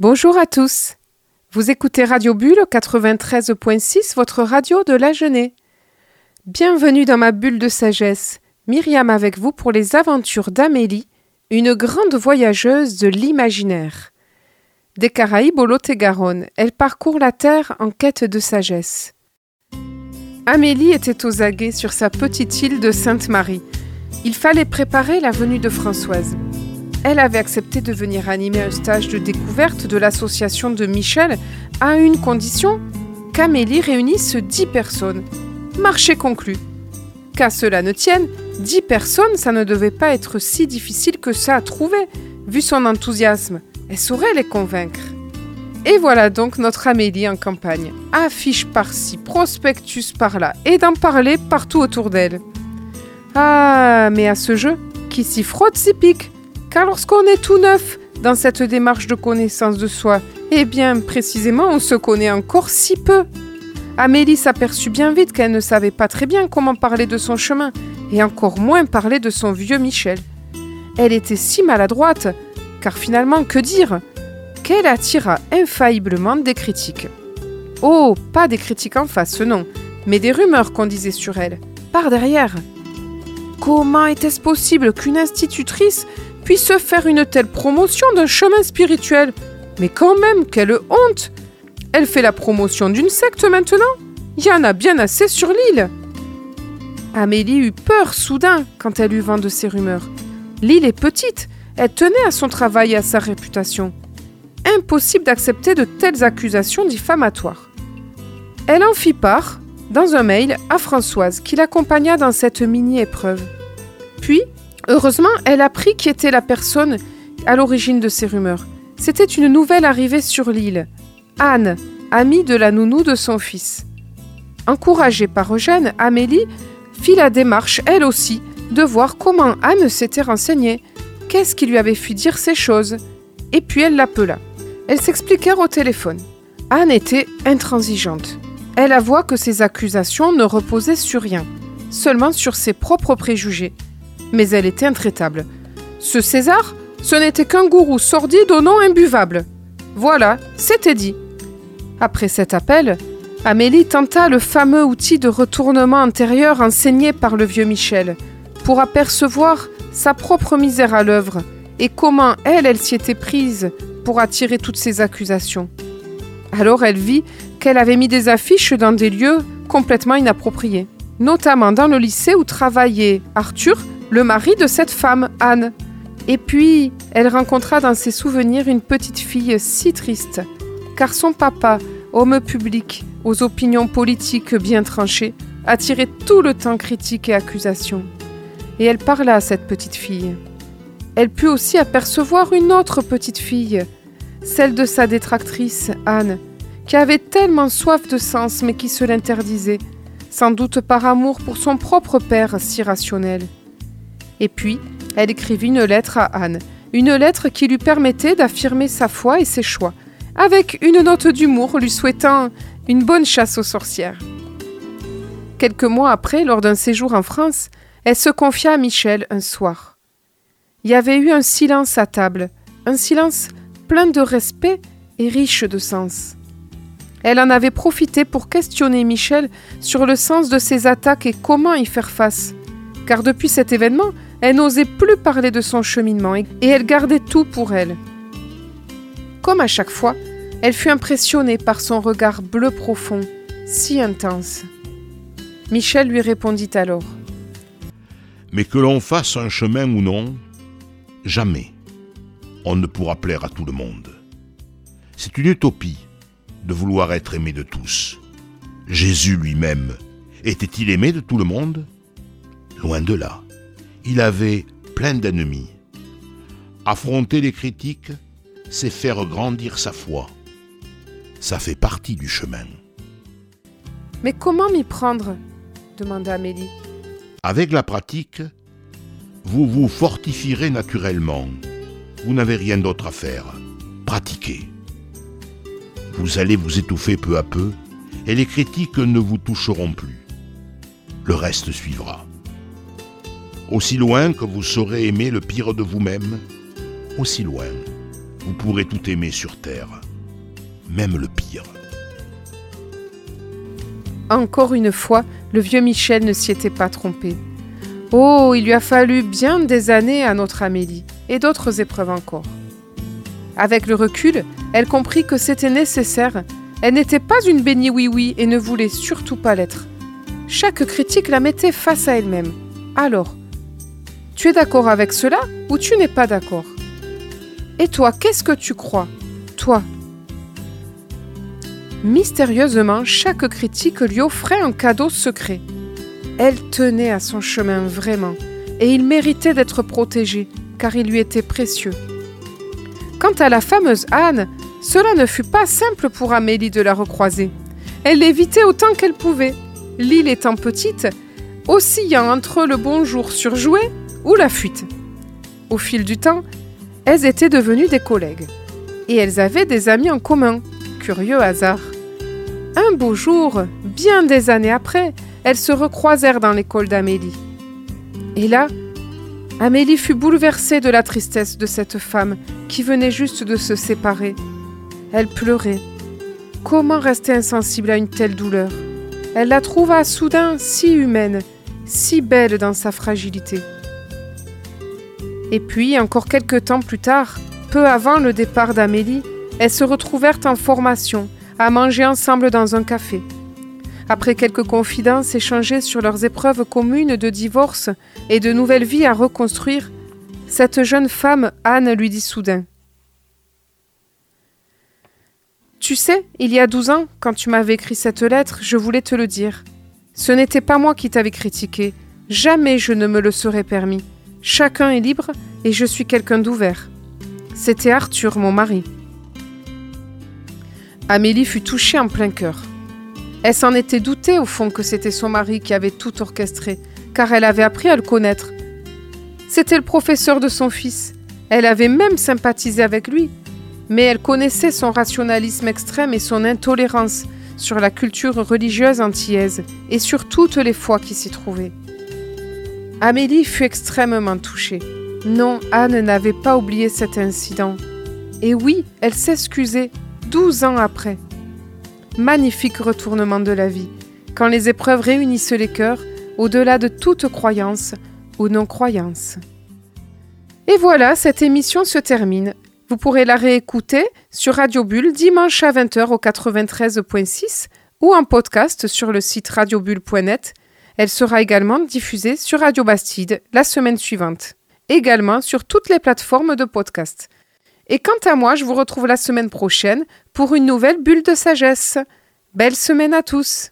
Bonjour à tous. Vous écoutez Radio Bulle 93.6, votre radio de la Genée. Bienvenue dans ma bulle de sagesse. Myriam avec vous pour les aventures d'Amélie, une grande voyageuse de l'imaginaire. Des Caraïbes au Lot-et-Garonne, elle parcourt la terre en quête de sagesse. Amélie était aux aguets sur sa petite île de Sainte-Marie. Il fallait préparer la venue de Françoise. Elle avait accepté de venir animer un stage de découverte de l'association de Michel à une condition qu'Amélie réunisse dix personnes. Marché conclu. Qu'à cela ne tienne, dix personnes, ça ne devait pas être si difficile que ça à trouver, vu son enthousiasme. Elle saurait les convaincre. Et voilà donc notre Amélie en campagne. Affiche par-ci, prospectus par-là, et d'en parler partout autour d'elle. Ah, mais à ce jeu, qui s'y frotte s'y pique. Car lorsqu'on est tout neuf dans cette démarche de connaissance de soi, eh bien précisément on se connaît encore si peu. Amélie s'aperçut bien vite qu'elle ne savait pas très bien comment parler de son chemin, et encore moins parler de son vieux Michel. Elle était si maladroite, car finalement, que dire? Qu'elle attira infailliblement des critiques. Oh, pas des critiques en face, non, mais des rumeurs qu'on disait sur elle, par derrière. Comment était-ce possible qu'une institutrice puisse faire une telle promotion d'un chemin spirituel. Mais quand même, quelle honte Elle fait la promotion d'une secte maintenant Il y en a bien assez sur l'île Amélie eut peur soudain quand elle eut vent de ces rumeurs. L'île est petite, elle tenait à son travail et à sa réputation. Impossible d'accepter de telles accusations diffamatoires. Elle en fit part, dans un mail, à Françoise, qui l'accompagna dans cette mini-épreuve. Puis, Heureusement, elle apprit qui était la personne à l'origine de ces rumeurs. C'était une nouvelle arrivée sur l'île. Anne, amie de la nounou de son fils. Encouragée par Eugène, Amélie fit la démarche, elle aussi, de voir comment Anne s'était renseignée, qu'est-ce qui lui avait fait dire ces choses? Et puis elle l'appela. Elles s'expliquèrent au téléphone. Anne était intransigeante. Elle avoua que ses accusations ne reposaient sur rien, seulement sur ses propres préjugés mais elle était intraitable. Ce César, ce n'était qu'un gourou sordide au nom imbuvable. Voilà, c'était dit. Après cet appel, Amélie tenta le fameux outil de retournement antérieur enseigné par le vieux Michel, pour apercevoir sa propre misère à l'œuvre et comment elle, elle s'y était prise pour attirer toutes ces accusations. Alors elle vit qu'elle avait mis des affiches dans des lieux complètement inappropriés, notamment dans le lycée où travaillait Arthur, le mari de cette femme, Anne. Et puis, elle rencontra dans ses souvenirs une petite fille si triste, car son papa, homme public, aux opinions politiques bien tranchées, attirait tout le temps critiques et accusations. Et elle parla à cette petite fille. Elle put aussi apercevoir une autre petite fille, celle de sa détractrice, Anne, qui avait tellement soif de sens mais qui se l'interdisait, sans doute par amour pour son propre père si rationnel. Et puis, elle écrivit une lettre à Anne, une lettre qui lui permettait d'affirmer sa foi et ses choix, avec une note d'humour lui souhaitant une bonne chasse aux sorcières. Quelques mois après, lors d'un séjour en France, elle se confia à Michel un soir. Il y avait eu un silence à table, un silence plein de respect et riche de sens. Elle en avait profité pour questionner Michel sur le sens de ses attaques et comment y faire face, car depuis cet événement, elle n'osait plus parler de son cheminement et elle gardait tout pour elle. Comme à chaque fois, elle fut impressionnée par son regard bleu profond, si intense. Michel lui répondit alors. Mais que l'on fasse un chemin ou non, jamais on ne pourra plaire à tout le monde. C'est une utopie de vouloir être aimé de tous. Jésus lui-même était-il aimé de tout le monde? Loin de là il avait plein d'ennemis. Affronter les critiques, c'est faire grandir sa foi. Ça fait partie du chemin. Mais comment m'y prendre? demanda Amélie. Avec la pratique, vous vous fortifierez naturellement. Vous n'avez rien d'autre à faire. Pratiquez. Vous allez vous étouffer peu à peu et les critiques ne vous toucheront plus. Le reste suivra. Aussi loin que vous saurez aimer le pire de vous-même, aussi loin vous pourrez tout aimer sur terre, même le pire. Encore une fois, le vieux Michel ne s'y était pas trompé. Oh, il lui a fallu bien des années à notre Amélie, et d'autres épreuves encore. Avec le recul, elle comprit que c'était nécessaire. Elle n'était pas une bénie oui-oui et ne voulait surtout pas l'être. Chaque critique la mettait face à elle-même. Alors, tu es d'accord avec cela ou tu n'es pas d'accord? Et toi, qu'est-ce que tu crois? Toi Mystérieusement, chaque critique lui offrait un cadeau secret. Elle tenait à son chemin vraiment, et il méritait d'être protégé, car il lui était précieux. Quant à la fameuse Anne, cela ne fut pas simple pour Amélie de la recroiser. Elle l'évitait autant qu'elle pouvait, l'île étant petite, oscillant entre le bonjour surjoué ou la fuite. Au fil du temps, elles étaient devenues des collègues. Et elles avaient des amis en commun. Curieux hasard. Un beau jour, bien des années après, elles se recroisèrent dans l'école d'Amélie. Et là, Amélie fut bouleversée de la tristesse de cette femme qui venait juste de se séparer. Elle pleurait. Comment rester insensible à une telle douleur? Elle la trouva soudain si humaine, si belle dans sa fragilité. Et puis, encore quelques temps plus tard, peu avant le départ d'Amélie, elles se retrouvèrent en formation, à manger ensemble dans un café. Après quelques confidences échangées sur leurs épreuves communes de divorce et de nouvelle vie à reconstruire, cette jeune femme, Anne, lui dit soudain Tu sais, il y a douze ans, quand tu m'avais écrit cette lettre, je voulais te le dire. Ce n'était pas moi qui t'avais critiqué. Jamais je ne me le serais permis. Chacun est libre et je suis quelqu'un d'ouvert. C'était Arthur, mon mari. Amélie fut touchée en plein cœur. Elle s'en était doutée au fond que c'était son mari qui avait tout orchestré, car elle avait appris à le connaître. C'était le professeur de son fils. Elle avait même sympathisé avec lui, mais elle connaissait son rationalisme extrême et son intolérance sur la culture religieuse antillaise et sur toutes les foi qui s'y trouvaient. Amélie fut extrêmement touchée. Non, Anne n'avait pas oublié cet incident. Et oui, elle s'excusait, douze ans après. Magnifique retournement de la vie, quand les épreuves réunissent les cœurs, au-delà de toute croyance ou non-croyance. Et voilà, cette émission se termine. Vous pourrez la réécouter sur Radio Bulle dimanche à 20h au 93.6 ou en podcast sur le site radiobulle.net. Elle sera également diffusée sur Radio Bastide la semaine suivante. Également sur toutes les plateformes de podcast. Et quant à moi, je vous retrouve la semaine prochaine pour une nouvelle bulle de sagesse. Belle semaine à tous